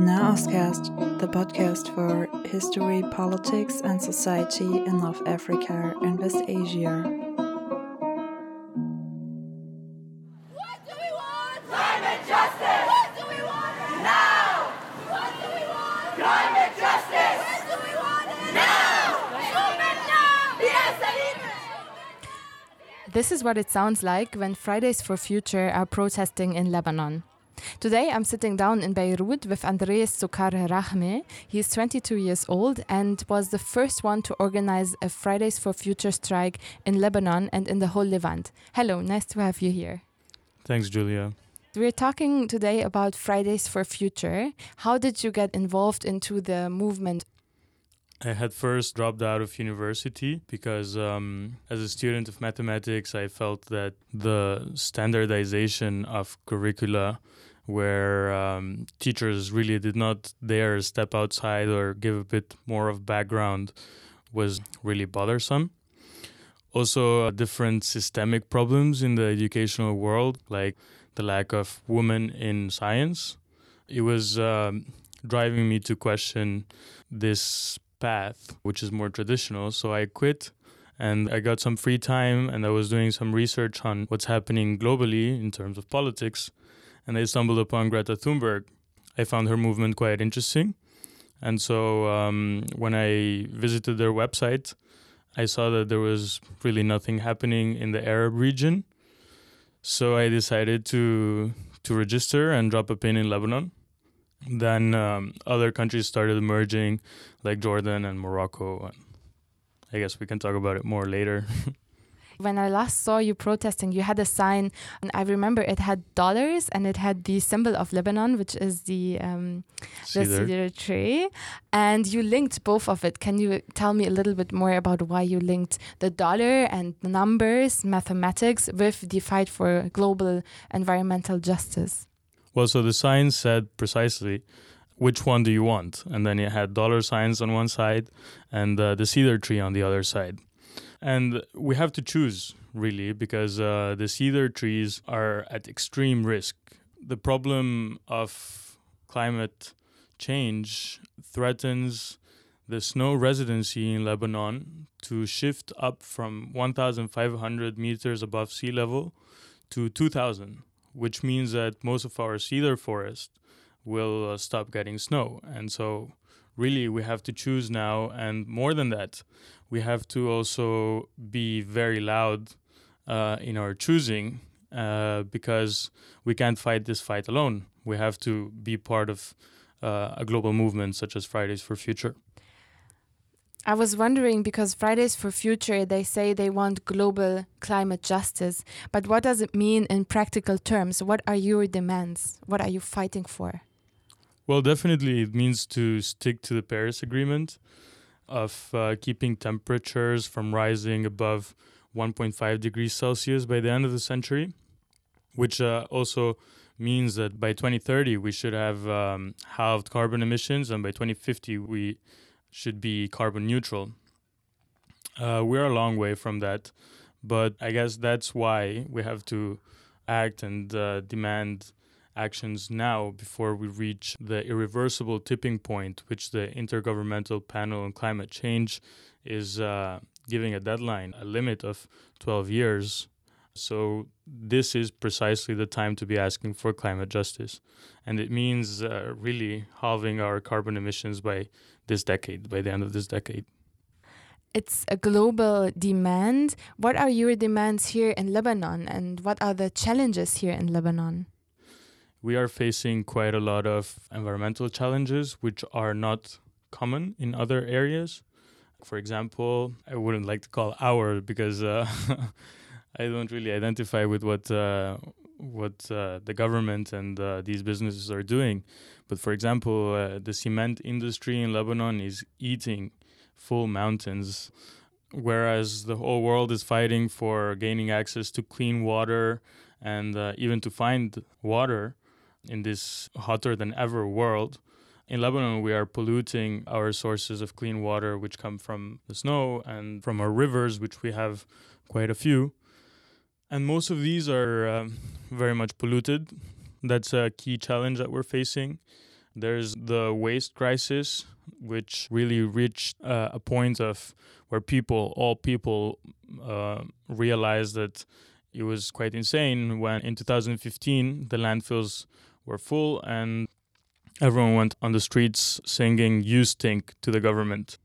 Nahostcast, the podcast for history, politics, and society in North Africa and West Asia. What do we want? Climate justice! What do we want? Now! What do we want? Climate justice! When do we want? Now! Human now! Yes, This is what it sounds like when Fridays for Future are protesting in Lebanon. Today I'm sitting down in Beirut with Andreas Sukar Rahme. He is 22 years old and was the first one to organize a Fridays for Future strike in Lebanon and in the whole Levant. Hello, nice to have you here. Thanks, Julia. We're talking today about Fridays for Future. How did you get involved into the movement? I had first dropped out of university because, um, as a student of mathematics, I felt that the standardization of curricula, where um, teachers really did not dare step outside or give a bit more of background, was really bothersome. Also, uh, different systemic problems in the educational world, like the lack of women in science. It was um, driving me to question this path, which is more traditional. So I quit and I got some free time and I was doing some research on what's happening globally in terms of politics. And I stumbled upon Greta Thunberg. I found her movement quite interesting. And so um, when I visited their website, I saw that there was really nothing happening in the Arab region. So I decided to to register and drop a pin in Lebanon. Then um, other countries started emerging, like Jordan and Morocco. And I guess we can talk about it more later. When I last saw you protesting, you had a sign, and I remember it had dollars and it had the symbol of Lebanon, which is the um, the Cedar. cedar tree, and you linked both of it. Can you tell me a little bit more about why you linked the dollar and the numbers, mathematics, with the fight for global environmental justice? Well, so the sign said precisely which one do you want, and then it had dollar signs on one side and uh, the cedar tree on the other side. And we have to choose really because uh, the cedar trees are at extreme risk. The problem of climate change threatens the snow residency in Lebanon to shift up from 1,500 meters above sea level to 2,000, which means that most of our cedar forest will uh, stop getting snow. And so, really, we have to choose now. And more than that, we have to also be very loud uh, in our choosing uh, because we can't fight this fight alone. We have to be part of uh, a global movement such as Fridays for Future. I was wondering because Fridays for Future, they say they want global climate justice. But what does it mean in practical terms? What are your demands? What are you fighting for? Well, definitely, it means to stick to the Paris Agreement of uh, keeping temperatures from rising above 1.5 degrees Celsius by the end of the century, which uh, also means that by 2030 we should have um, halved carbon emissions, and by 2050 we should be carbon neutral. Uh, we're a long way from that, but I guess that's why we have to act and uh, demand actions now before we reach the irreversible tipping point, which the Intergovernmental Panel on Climate Change is uh, giving a deadline, a limit of 12 years. So, this is precisely the time to be asking for climate justice. And it means uh, really halving our carbon emissions by this decade, by the end of this decade. It's a global demand. What are your demands here in Lebanon and what are the challenges here in Lebanon? We are facing quite a lot of environmental challenges which are not common in other areas. For example, I wouldn't like to call our because uh, I don't really identify with what uh, what uh, the government and uh, these businesses are doing. But for example, uh, the cement industry in Lebanon is eating full mountains, whereas the whole world is fighting for gaining access to clean water and uh, even to find water in this hotter than ever world. In Lebanon, we are polluting our sources of clean water, which come from the snow and from our rivers, which we have quite a few. And most of these are um, very much polluted. That's a key challenge that we're facing. There's the waste crisis, which really reached uh, a point of where people, all people, uh, realized that it was quite insane when in 2015 the landfills were full and everyone went on the streets singing "You stink" to the government.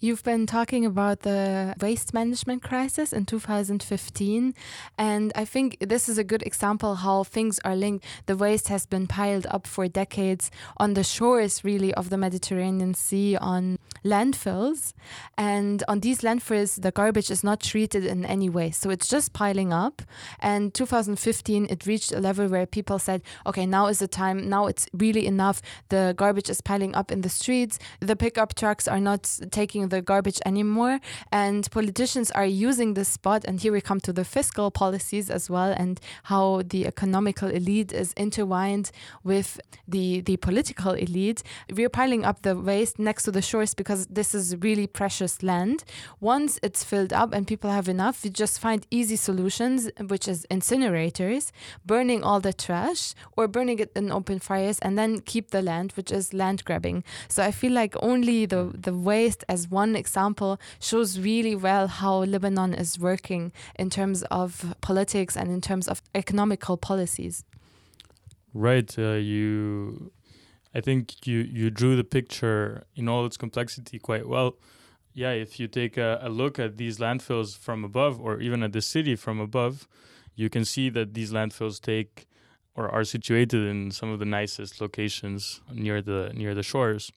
You've been talking about the waste management crisis in 2015, and I think this is a good example how things are linked. The waste has been piled up for decades on the shores, really, of the Mediterranean Sea, on landfills. And on these landfills, the garbage is not treated in any way. So it's just piling up. And 2015, it reached a level where people said, okay, now is the time, now it's really enough. The garbage is piling up in the streets. The pickup trucks are not taking garbage anymore. And politicians are using this spot. And here we come to the fiscal policies as well and how the economical elite is intertwined with the, the political elite. We're piling up the waste next to the shores because this is really precious land. Once it's filled up and people have enough, we just find easy solutions, which is incinerators, burning all the trash or burning it in open fires and then keep the land, which is land grabbing. So I feel like only the, the waste as one example shows really well how Lebanon is working in terms of politics and in terms of economical policies. Right. Uh, you, I think you you drew the picture in all its complexity quite well. Yeah, if you take a, a look at these landfills from above, or even at the city from above, you can see that these landfills take or are situated in some of the nicest locations near the near the shores.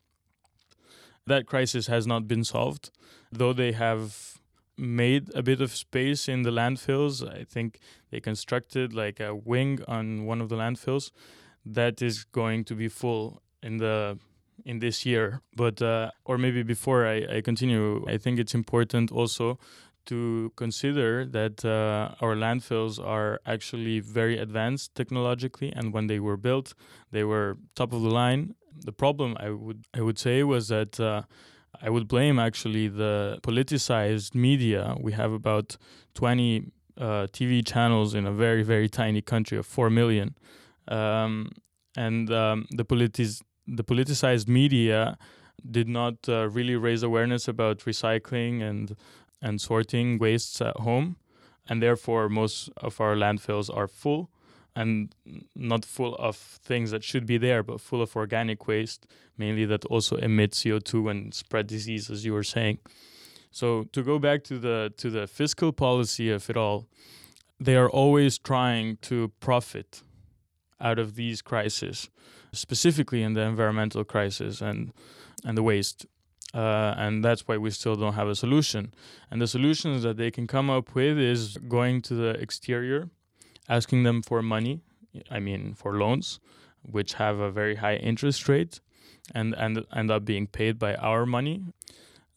That crisis has not been solved, though they have made a bit of space in the landfills. I think they constructed like a wing on one of the landfills that is going to be full in the in this year. But uh, or maybe before I, I continue, I think it's important also to consider that uh, our landfills are actually very advanced technologically, and when they were built, they were top of the line. The problem I would I would say was that uh, I would blame actually the politicized media. We have about twenty uh, TV channels in a very very tiny country of four million, um, and um, the politis the politicized media did not uh, really raise awareness about recycling and and sorting wastes at home, and therefore most of our landfills are full and not full of things that should be there, but full of organic waste, mainly that also emit CO2 and spread disease, as you were saying. So to go back to the to the fiscal policy of it all, they are always trying to profit out of these crises, specifically in the environmental crisis and and the waste. Uh, and that's why we still don't have a solution. And the solutions that they can come up with is going to the exterior, asking them for money, I mean, for loans, which have a very high interest rate and, and end up being paid by our money.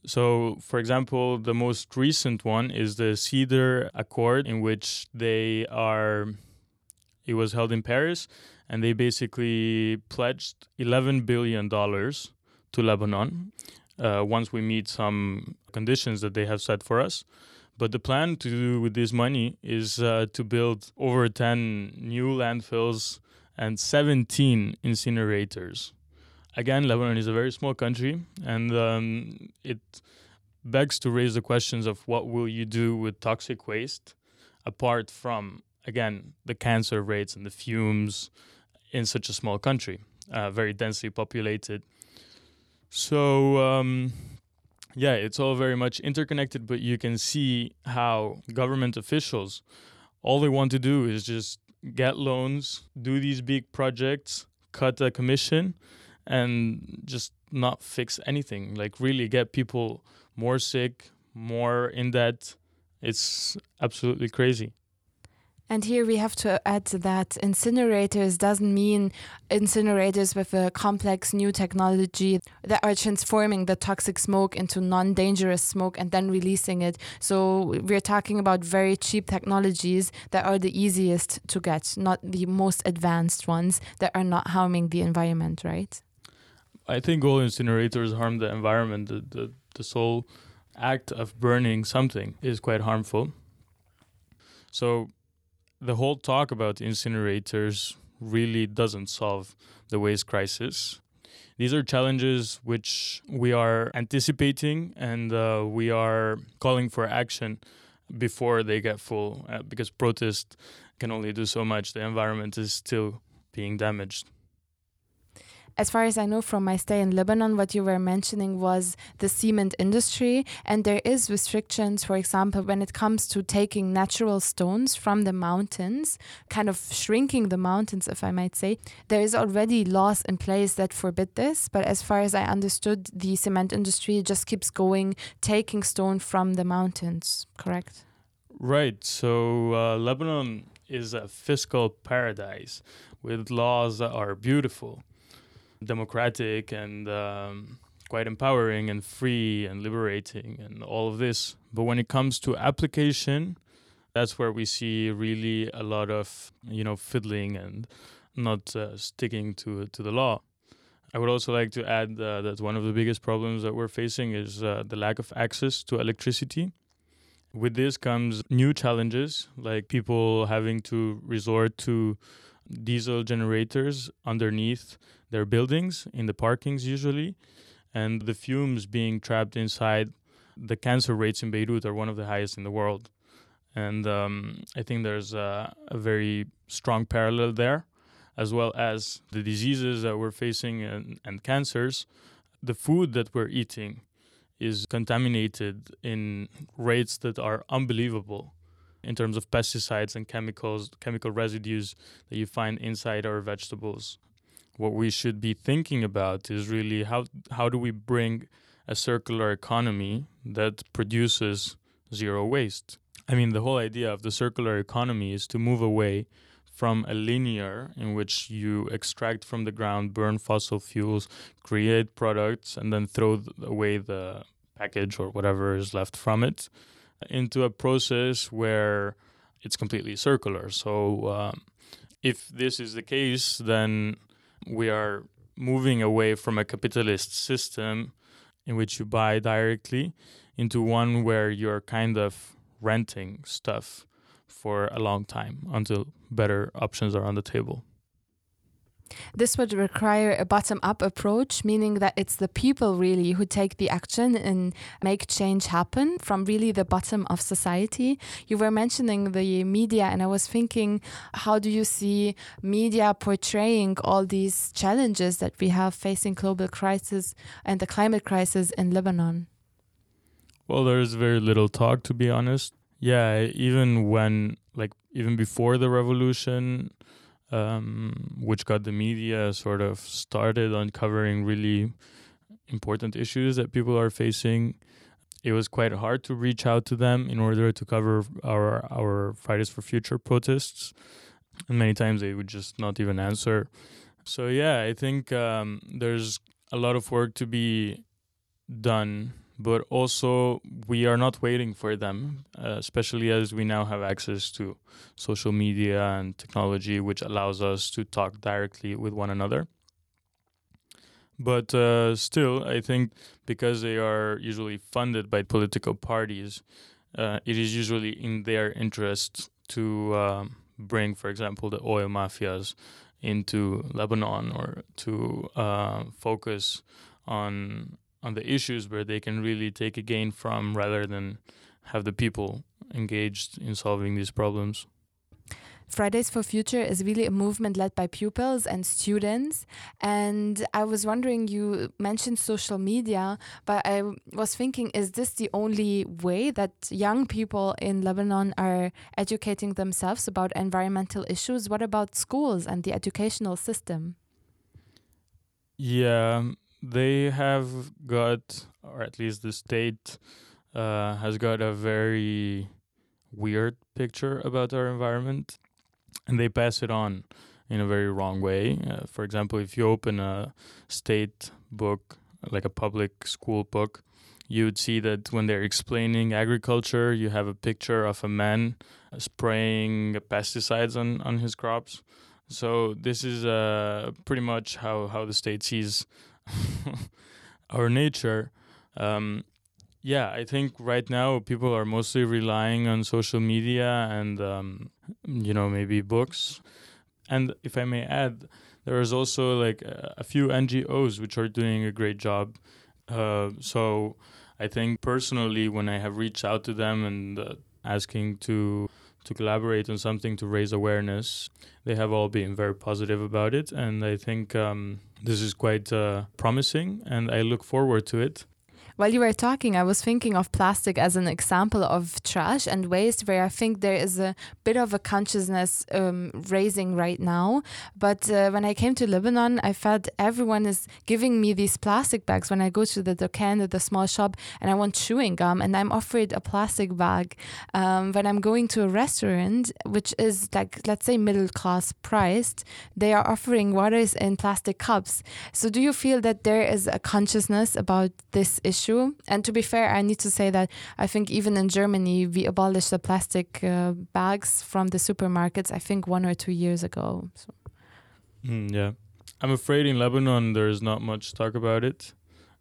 So, for example, the most recent one is the CEDRE Accord, in which they are, it was held in Paris, and they basically pledged $11 billion to Lebanon uh, once we meet some conditions that they have set for us. But the plan to do with this money is uh, to build over 10 new landfills and 17 incinerators. Again, Lebanon is a very small country, and um, it begs to raise the questions of what will you do with toxic waste, apart from again the cancer rates and the fumes in such a small country, uh, very densely populated. So um, yeah, it's all very much interconnected, but you can see how government officials all they want to do is just get loans, do these big projects, cut a commission, and just not fix anything. Like really get people more sick, more in debt. It's absolutely crazy. And here we have to add that incinerators doesn't mean incinerators with a complex new technology that are transforming the toxic smoke into non dangerous smoke and then releasing it. So we're talking about very cheap technologies that are the easiest to get, not the most advanced ones that are not harming the environment, right? I think all incinerators harm the environment. The, the, the sole act of burning something is quite harmful. So the whole talk about incinerators really doesn't solve the waste crisis. these are challenges which we are anticipating and uh, we are calling for action before they get full uh, because protest can only do so much. The environment is still being damaged. As far as I know from my stay in Lebanon, what you were mentioning was the cement industry, and there is restrictions, for example, when it comes to taking natural stones from the mountains, kind of shrinking the mountains, if I might say. There is already laws in place that forbid this, but as far as I understood, the cement industry just keeps going, taking stone from the mountains, correct? Right. So uh, Lebanon is a fiscal paradise with laws that are beautiful democratic and um, quite empowering and free and liberating and all of this. But when it comes to application, that's where we see really a lot of you know fiddling and not uh, sticking to to the law. I would also like to add uh, that one of the biggest problems that we're facing is uh, the lack of access to electricity. With this comes new challenges, like people having to resort to diesel generators underneath their buildings, in the parkings usually, and the fumes being trapped inside. The cancer rates in Beirut are one of the highest in the world. And um, I think there's a, a very strong parallel there, as well as the diseases that we're facing and, and cancers. The food that we're eating is contaminated in rates that are unbelievable in terms of pesticides and chemicals, chemical residues that you find inside our vegetables what we should be thinking about is really how how do we bring a circular economy that produces zero waste. I mean, the whole idea of the circular economy is to move away from a linear in which you extract from the ground, burn fossil fuels, create products, and then throw away the package or whatever is left from it, into a process where it's completely circular. So, um, if this is the case, then we are moving away from a capitalist system in which you buy directly into one where you're kind of renting stuff for a long time until better options are on the table. This would require a bottom up approach, meaning that it's the people really who take the action and make change happen from really the bottom of society. You were mentioning the media, and I was thinking, how do you see media portraying all these challenges that we have facing global crisis and the climate crisis in Lebanon? Well, there's very little talk, to be honest. Yeah, even when, like, even before the revolution, um, which got the media sort of started on covering really important issues that people are facing. It was quite hard to reach out to them in order to cover our our Fridays for Future protests, and many times they would just not even answer. So yeah, I think um, there's a lot of work to be done but also we are not waiting for them, uh, especially as we now have access to social media and technology, which allows us to talk directly with one another. But uh, still, I think because they are usually funded by political parties, uh, it is usually in their interest to um, bring, for example, the oil mafias into Lebanon or to uh, focus on on the issues where they can really take a gain from rather than have the people engaged in solving these problems. Fridays for Future is really a movement led by pupils and students. And I was wondering, you mentioned social media, but I was thinking, is this the only way that young people in Lebanon are educating themselves about environmental issues? What about schools and the educational system? Yeah, they have got, or at least the state uh, has got a very weird picture about our environment, and they pass it on in a very wrong way. Uh, for example, if you open a state book, like a public school book, you would see that when they're explaining agriculture, you have a picture of a man spraying pesticides on, on his crops. So this is uh, pretty much how, how the state sees our nature. Um, yeah, I think right now people are mostly relying on social media and um, you know maybe books. And if I may add, there is also like a, few NGOs which are doing a great job. Uh, so I think personally, when I have reached out to them and uh, asking to to collaborate on something to raise awareness, they have all been very positive about it, and I think um, this is quite uh, promising, and I look forward to it. While you were talking, I was thinking of plastic as an example of trash and waste, where I think there is a bit of a consciousness um, raising right now. But uh, when I came to Lebanon, I felt everyone is giving me these plastic bags when I go to the Dukan, the small shop, and I want chewing gum, and I'm offered a plastic bag. Um, when I'm going to a restaurant, which is like, let's say, middle class priced, they are offering waters in plastic cups. So, do you feel that there is a consciousness about this issue? And to be fair, I need to say that I think even in Germany, we abolished the plastic uh, bags from the supermarkets, I think one or two years ago. So. Mm, yeah. I'm afraid in Lebanon there's not much talk about it,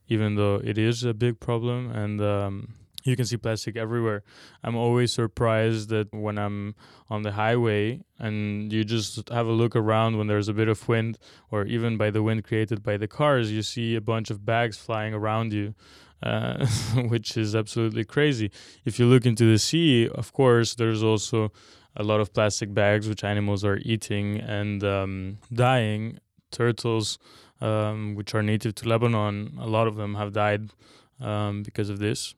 even though it is a big problem. And um, you can see plastic everywhere. I'm always surprised that when I'm on the highway and you just have a look around when there's a bit of wind, or even by the wind created by the cars, you see a bunch of bags flying around you. Uh, which is absolutely crazy. If you look into the sea, of course, there's also a lot of plastic bags which animals are eating and um, dying. Turtles, um, which are native to Lebanon, a lot of them have died um, because of this.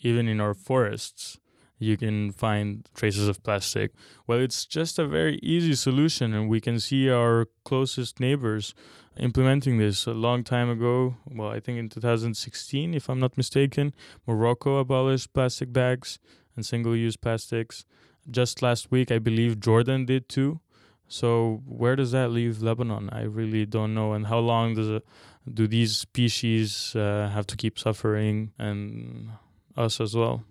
Even in our forests, you can find traces of plastic. Well, it's just a very easy solution, and we can see our closest neighbors implementing this a long time ago. Well, I think in 2016, if I'm not mistaken, Morocco abolished plastic bags and single use plastics. Just last week, I believe Jordan did too. So, where does that leave Lebanon? I really don't know. And how long does it, do these species uh, have to keep suffering and us as well?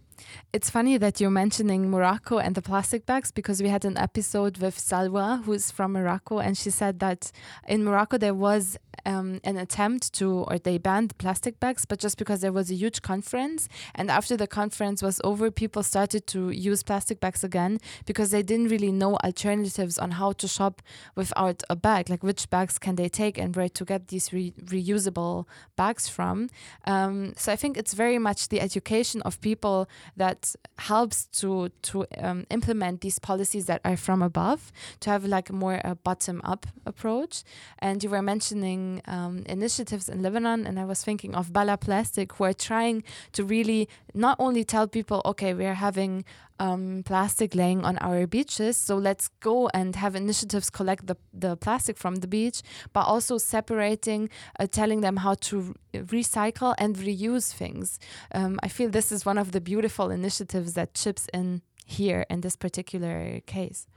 It's funny that you're mentioning Morocco and the plastic bags because we had an episode with Salwa, who's from Morocco, and she said that in Morocco there was um, an attempt to, or they banned plastic bags, but just because there was a huge conference. And after the conference was over, people started to use plastic bags again because they didn't really know alternatives on how to shop without a bag, like which bags can they take and where to get these re- reusable bags from. Um, so I think it's very much the education of people that helps to to um, implement these policies that are from above to have like more a bottom up approach. And you were mentioning um, initiatives in Lebanon, and I was thinking of Bala Plastic, who are trying to really not only tell people, okay, we are having um, plastic laying on our beaches. So let's go and have initiatives collect the, the plastic from the beach, but also separating, uh, telling them how to re- recycle and reuse things. Um, I feel this is one of the beautiful initiatives that chips in here in this particular case.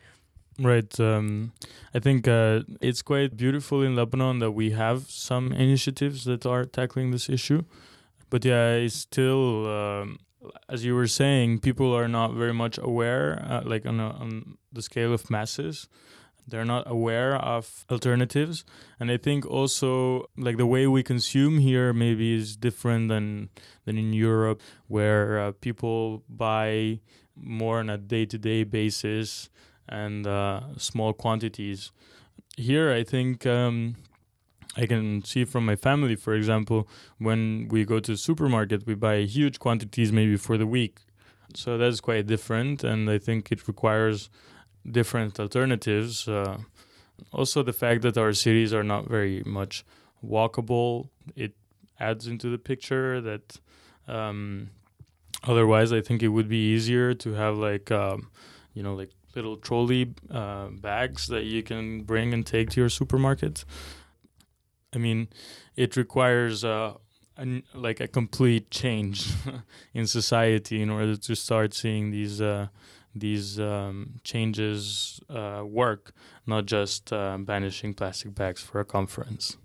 Right. Um, I think uh, it's quite beautiful in Lebanon that we have some initiatives that are tackling this issue. But yeah, it's still um, as you were saying, people are not very much aware, uh, like on, a, on the scale of masses. They're not aware of alternatives, and I think also like the way we consume here maybe is different than than in Europe, where uh, people buy more on a day-to-day basis and uh, small quantities. Here, I think um, I can see from my family, for example, when we go to the supermarket, we buy huge quantities maybe for the week. So that's quite different, and I think it requires different alternatives. Uh, also, the fact that our cities are not very much walkable, it adds into the picture that um, otherwise I think it would be easier to have like, um, you know, like little trolley uh, bags that you can bring and take to your supermarket. I mean, it requires uh, a, like a complete change in society in order to start seeing these uh, these um, changes uh, work, not just uh, banishing plastic bags for a conference.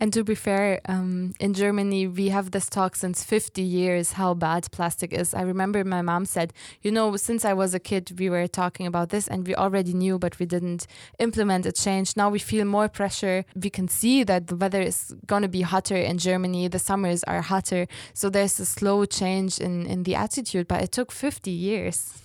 And to be fair, um, in Germany, we have this talk since 50 years how bad plastic is. I remember my mom said, you know, since I was a kid, we were talking about this and we already knew, but we didn't implement a change. Now we feel more pressure. We can see that the weather is going to be hotter in Germany, the summers are hotter. So there's a slow change in, in the attitude, but it took 50 years.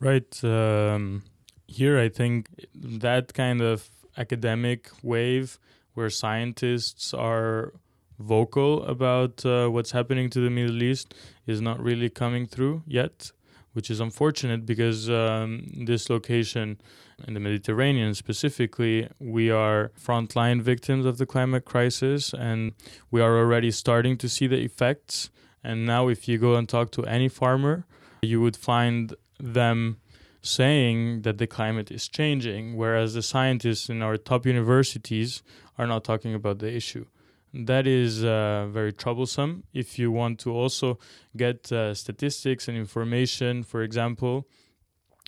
Right. Um, here, I think that kind of academic wave where scientists are vocal about uh, what's happening to the Middle East is not really coming through yet, which is unfortunate because um, this location in the Mediterranean specifically, we are frontline victims of the climate crisis and we are already starting to see the effects. And now, if you go and talk to any farmer, you would find them saying that the climate is changing, whereas the scientists in our top universities are not talking about the issue. That is uh, very troublesome. If you want to also get uh, statistics and information, for example,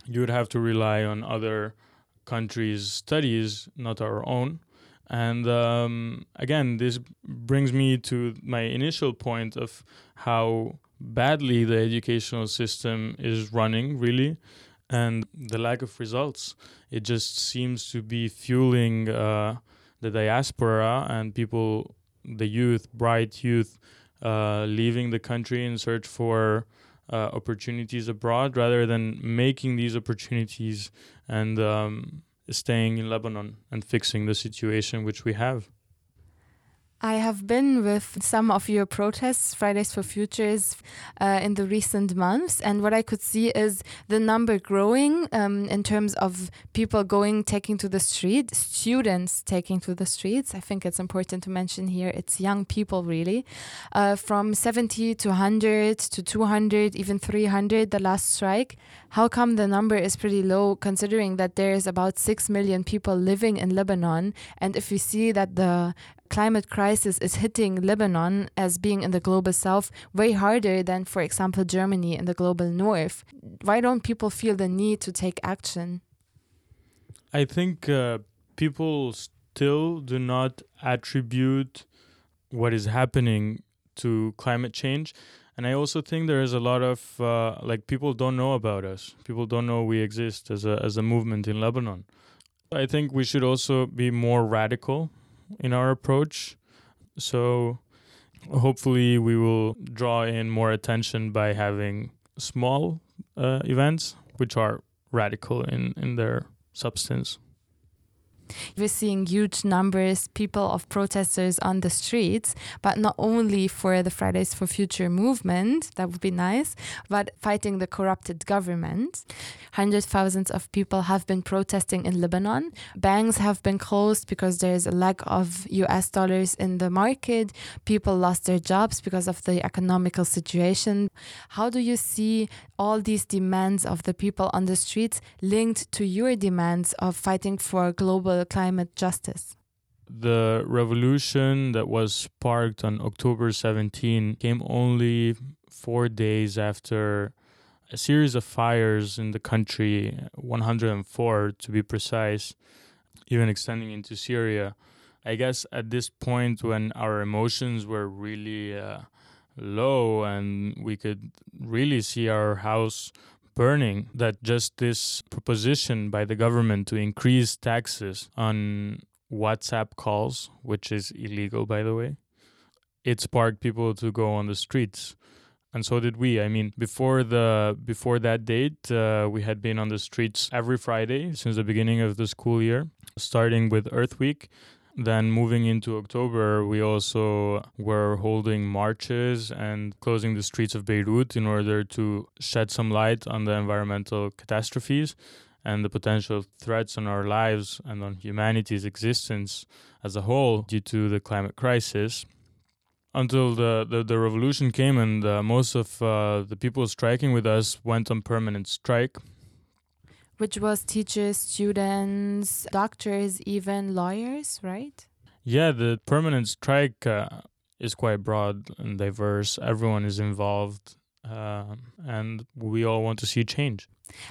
you would have to rely on other countries' studies, not our own. And um, again, this brings me to my initial point of how badly the educational system is running, really, and the lack of results. It just seems to be fueling uh, the diaspora and people, the youth, bright youth, uh, leaving the country in search for uh, opportunities abroad rather than making these opportunities and um, staying in Lebanon and fixing the situation which we have. I have been with some of your protests, Fridays for Futures, uh, in the recent months, and what I could see is the number growing um, in terms of people going, taking to the street, students taking to the streets. I think it's important to mention here it's young people really, uh, from 70 to 100 to 200, even 300, the last strike. How come the number is pretty low considering that there is about 6 million people living in Lebanon? And if we see that the climate crisis is hitting Lebanon as being in the global south way harder than, for example, Germany in the global north. Why don't people feel the need to take action? I think uh, people still do not attribute what is happening to climate change. And I also think there is a lot of uh, like people don't know about us. People don't know we exist as a as a movement in Lebanon. I think we should also be more radical in our approach. So hopefully we will draw in more attention by having small uh, events which are radical in, in their substance. We're seeing huge numbers, people of protesters on the streets, but not only for the Fridays for Future movement, that would be nice, but fighting the corrupted government. Hundreds of thousands of people have been protesting in Lebanon. Banks have been closed because there's a lack of US dollars in the market. People lost their jobs because of the economical situation. How do you see all these demands of the people on the streets linked to your demands of fighting for global climate justice? The revolution that was sparked on October 17 came only four days after a series of fires in the country, 104 to be precise, even extending into Syria. I guess at this point, when our emotions were really uh, low and we could really see our house burning that just this proposition by the government to increase taxes on WhatsApp calls, which is illegal by the way, it sparked people to go on the streets. And so did we. I mean, before the before that date, uh, we had been on the streets every Friday since the beginning of the school year, starting with Earth Week, then moving into October, we also were holding marches and closing the streets of Beirut in order to shed some light on the environmental catastrophes and the potential threats on our lives and on humanity's existence as a whole due to the climate crisis. Until the, the, the revolution came and uh, most of uh, the people striking with us went on permanent strike which was teachers, students, doctors, even lawyers, right? Yeah, the permanent strike uh, is quite broad and diverse. Everyone is involved, uh, and we all want to see change.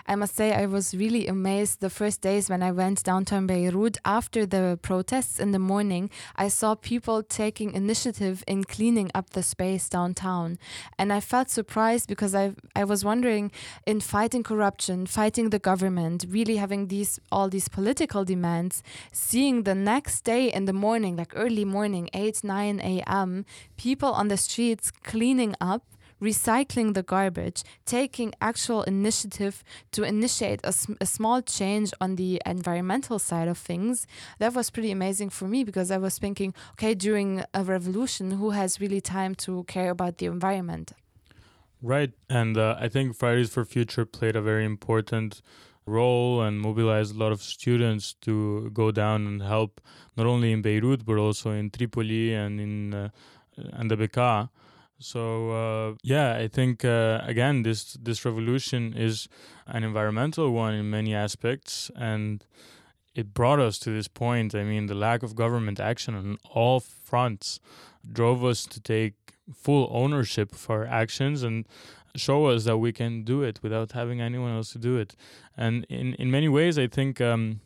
I must say, I was really amazed the first days when I went downtown Beirut after the protests in the morning. I saw people taking initiative in cleaning up the space downtown. And I felt surprised because I, I was wondering in fighting corruption, fighting the government, really having these all these political demands, seeing the next day in the morning, like early morning, 8, 9 a.m., people on the streets cleaning up recycling the garbage, taking actual initiative to initiate a, a small change on the environmental side of things, that was pretty amazing for me because I was thinking, okay, during a revolution, who has really time to care about the environment? Right. And uh, I think Fridays for Future played a very important role and mobilized a lot of students to go down and help not only in Beirut but also in Tripoli and in uh, and the Bekaa. So uh, yeah, I think uh, again this this revolution is an environmental one in many aspects, and it brought us to this point. I mean, the lack of government action on all fronts drove us to take full ownership of our actions and show us that we can do it without having anyone else to do it. And in, in many ways, I think um,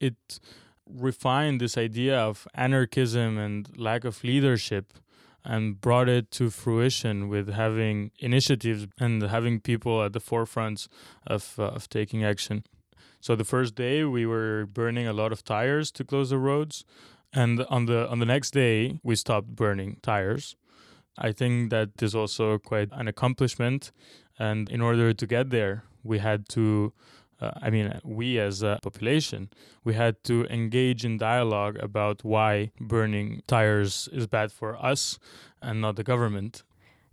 it refined this idea of anarchism and lack of leadership and brought it to fruition with having initiatives and having people at the forefront of, uh, of taking action. So the first day we were burning a lot of tires to close the roads and on the on the next day we stopped burning tires I think that is also quite an accomplishment. And in order to get there, we had to, uh, I mean, we as a population, we had to engage in dialogue about why burning tires is bad for us and not the government.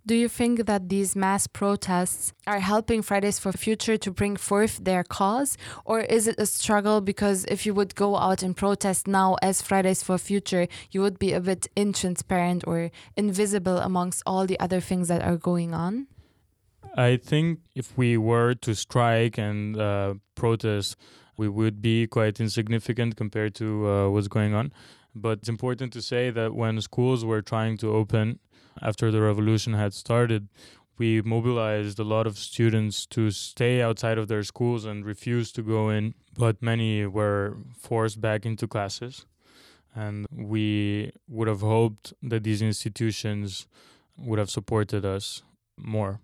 Do you think that these mass protests are helping Fridays for Future to bring forth their cause? Or is it a struggle because if you would go out and protest now as Fridays for Future, you would be a bit intransparent or invisible amongst all the other things that are going on? I think if we were to strike and uh, protest, we would be quite insignificant compared to uh, what's going on. But it's important to say that when schools were trying to open, after the revolution had started, we mobilized a lot of students to stay outside of their schools and refuse to go in, but many were forced back into classes. And we would have hoped that these institutions would have supported us more.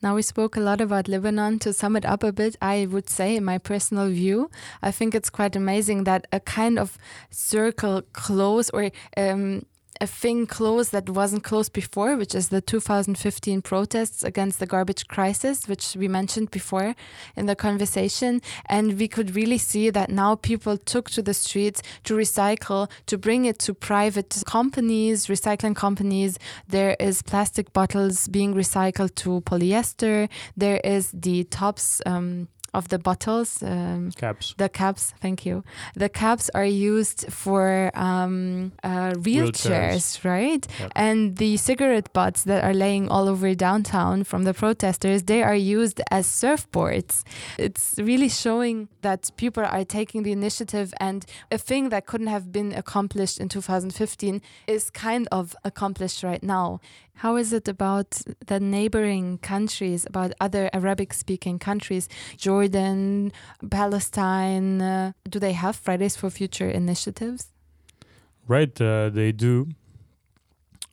Now, we spoke a lot about Lebanon. To sum it up a bit, I would say, in my personal view, I think it's quite amazing that a kind of circle close or um, a thing closed that wasn't closed before, which is the 2015 protests against the garbage crisis, which we mentioned before in the conversation. And we could really see that now people took to the streets to recycle, to bring it to private companies, recycling companies. There is plastic bottles being recycled to polyester. There is the tops. Um, of the bottles. Um, caps. The caps, thank you. The caps are used for um, uh, wheelchairs, right? Yep. And the cigarette butts that are laying all over downtown from the protesters, they are used as surfboards. It's really showing that people are taking the initiative, and a thing that couldn't have been accomplished in 2015 is kind of accomplished right now. How is it about the neighboring countries, about other Arabic speaking countries, Jordan, Palestine? Uh, do they have Fridays for Future initiatives? Right, uh, they do.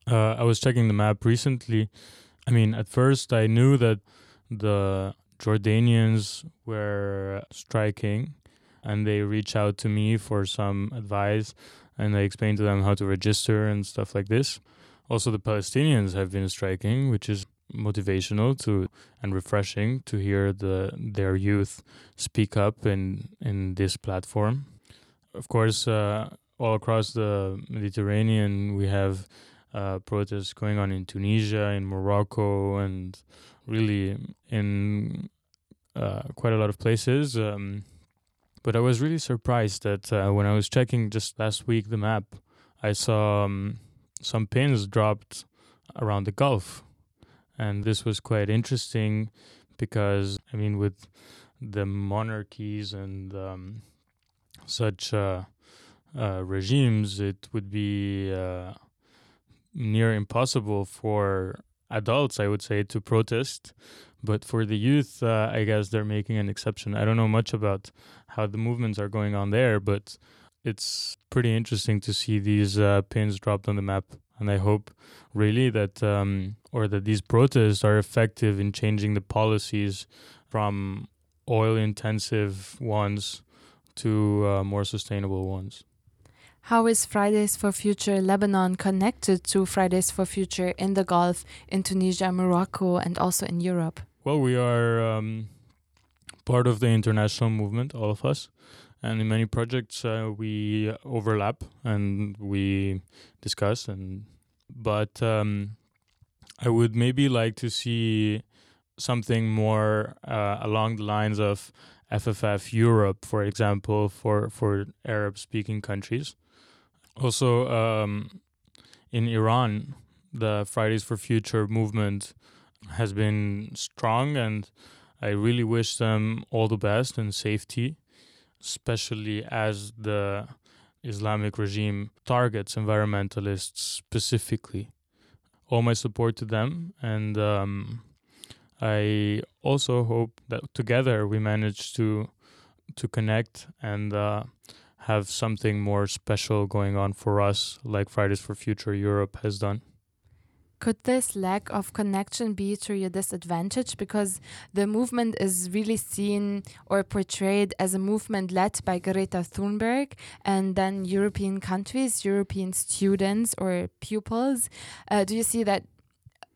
Uh, I was checking the map recently. I mean, at first I knew that the Jordanians were striking and they reached out to me for some advice and I explained to them how to register and stuff like this. Also, the Palestinians have been striking, which is motivational to and refreshing to hear the their youth speak up in in this platform. Of course, uh, all across the Mediterranean, we have uh, protests going on in Tunisia, in Morocco, and really in uh, quite a lot of places. Um, but I was really surprised that uh, when I was checking just last week the map, I saw um, some pins dropped around the Gulf. And this was quite interesting because, I mean, with the monarchies and um, such uh, uh, regimes, it would be uh, near impossible for adults, I would say, to protest. But for the youth, uh, I guess they're making an exception. I don't know much about how the movements are going on there, but it's pretty interesting to see these uh, pins dropped on the map. And I hope really that, um, or that these protests are effective in changing the policies from oil intensive ones to uh, more sustainable ones. How is Fridays for Future Lebanon connected to Fridays for Future in the Gulf, in Tunisia, Morocco, and also in Europe? Well, we are um, part of the international movement, all of us. And in many projects, uh, we overlap and we discuss. And but um, I would maybe like to see something more uh, along the lines of FFF Europe, for example, for for Arab speaking countries. Also, um, in Iran, the Fridays for Future movement has been strong, and I really wish them all the best and safety, especially as the Islamic regime targets environmentalists specifically. All my support to them, and um, I also hope that together we manage to to connect and uh, have something more special going on for us, like Fridays for Future Europe has done. Could this lack of connection be to your disadvantage? Because the movement is really seen or portrayed as a movement led by Greta Thunberg and then European countries, European students or pupils. Uh, do you see that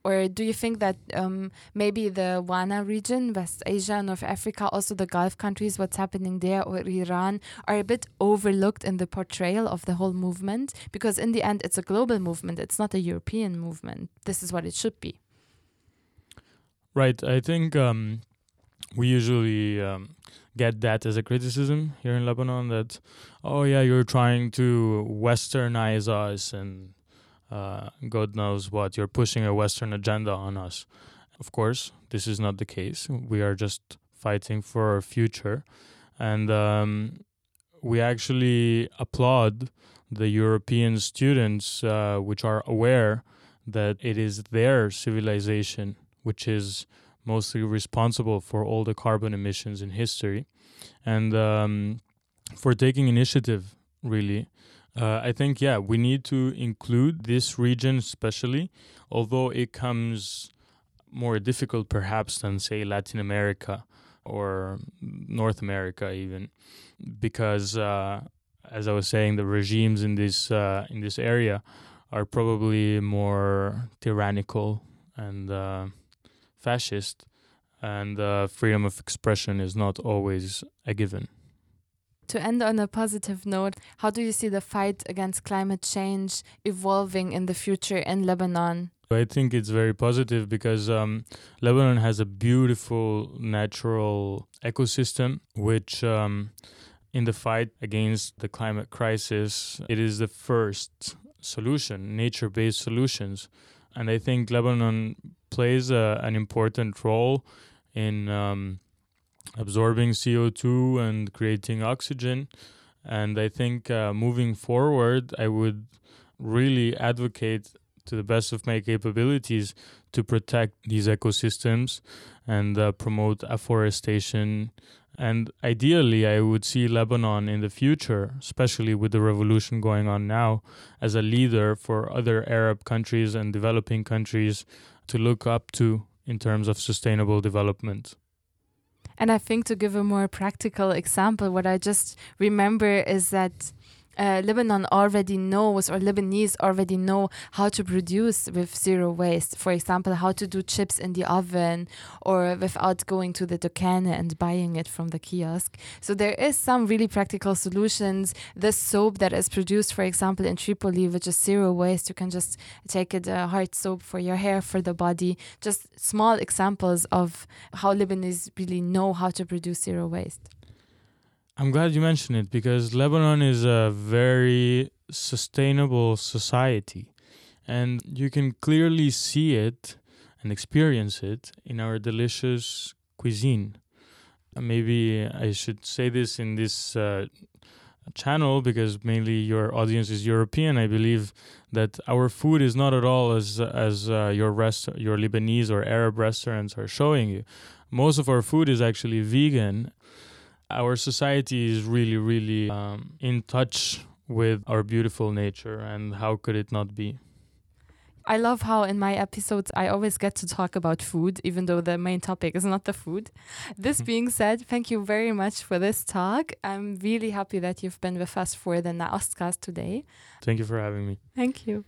or do you think that um, maybe the WANA region, West Asia, North Africa, also the Gulf countries, what's happening there, or Iran, are a bit overlooked in the portrayal of the whole movement? Because in the end, it's a global movement, it's not a European movement. This is what it should be. Right. I think um, we usually um, get that as a criticism here in Lebanon that, oh, yeah, you're trying to westernize us and uh, God knows what, you're pushing a Western agenda on us. Of course, this is not the case. We are just fighting for our future. And um, we actually applaud the European students, uh, which are aware that it is their civilization which is mostly responsible for all the carbon emissions in history, and um, for taking initiative, really, uh, I think, yeah, we need to include this region especially, although it comes more difficult perhaps than, say, Latin America or North America even, because uh, as I was saying, the regimes in this uh, in this area are probably more tyrannical and uh, fascist, and uh, freedom of expression is not always a given. To end on a positive note, how do you see the fight against climate change evolving in the future in Lebanon? I think it's very positive because um, Lebanon has a beautiful natural ecosystem, which um, in the fight against the climate crisis, it is the first solution, nature based solutions. And I think Lebanon plays a, an important role in um, absorbing CO2 and creating oxygen. And I think uh, moving forward, I would really advocate to the best of my capabilities to protect these ecosystems and uh, promote afforestation. And ideally, I would see Lebanon in the future, especially with the revolution going on now, as a leader for other Arab countries and developing countries to look up to in terms of sustainable development. And I think to give a more practical example, what I just remember is that uh, Lebanon already knows, or Lebanese already know how to produce with zero waste. For example, how to do chips in the oven or without going to the Dukan and buying it from the kiosk. So there is some really practical solutions. The soap that is produced, for example, in Tripoli, which is zero waste, you can just take it a hard soap for your hair, for the body. Just small examples of how Lebanese really know how to produce zero waste. I'm glad you mentioned it because Lebanon is a very sustainable society. And you can clearly see it and experience it in our delicious cuisine. maybe I should say this in this uh, channel because mainly your audience is European. I believe that our food is not at all as as uh, your rest your Lebanese or Arab restaurants are showing you. Most of our food is actually vegan our society is really, really um, in touch with our beautiful nature, and how could it not be? I love how in my episodes I always get to talk about food, even though the main topic is not the food. This being said, thank you very much for this talk. I'm really happy that you've been with us for the Naostcast today. Thank you for having me. Thank you.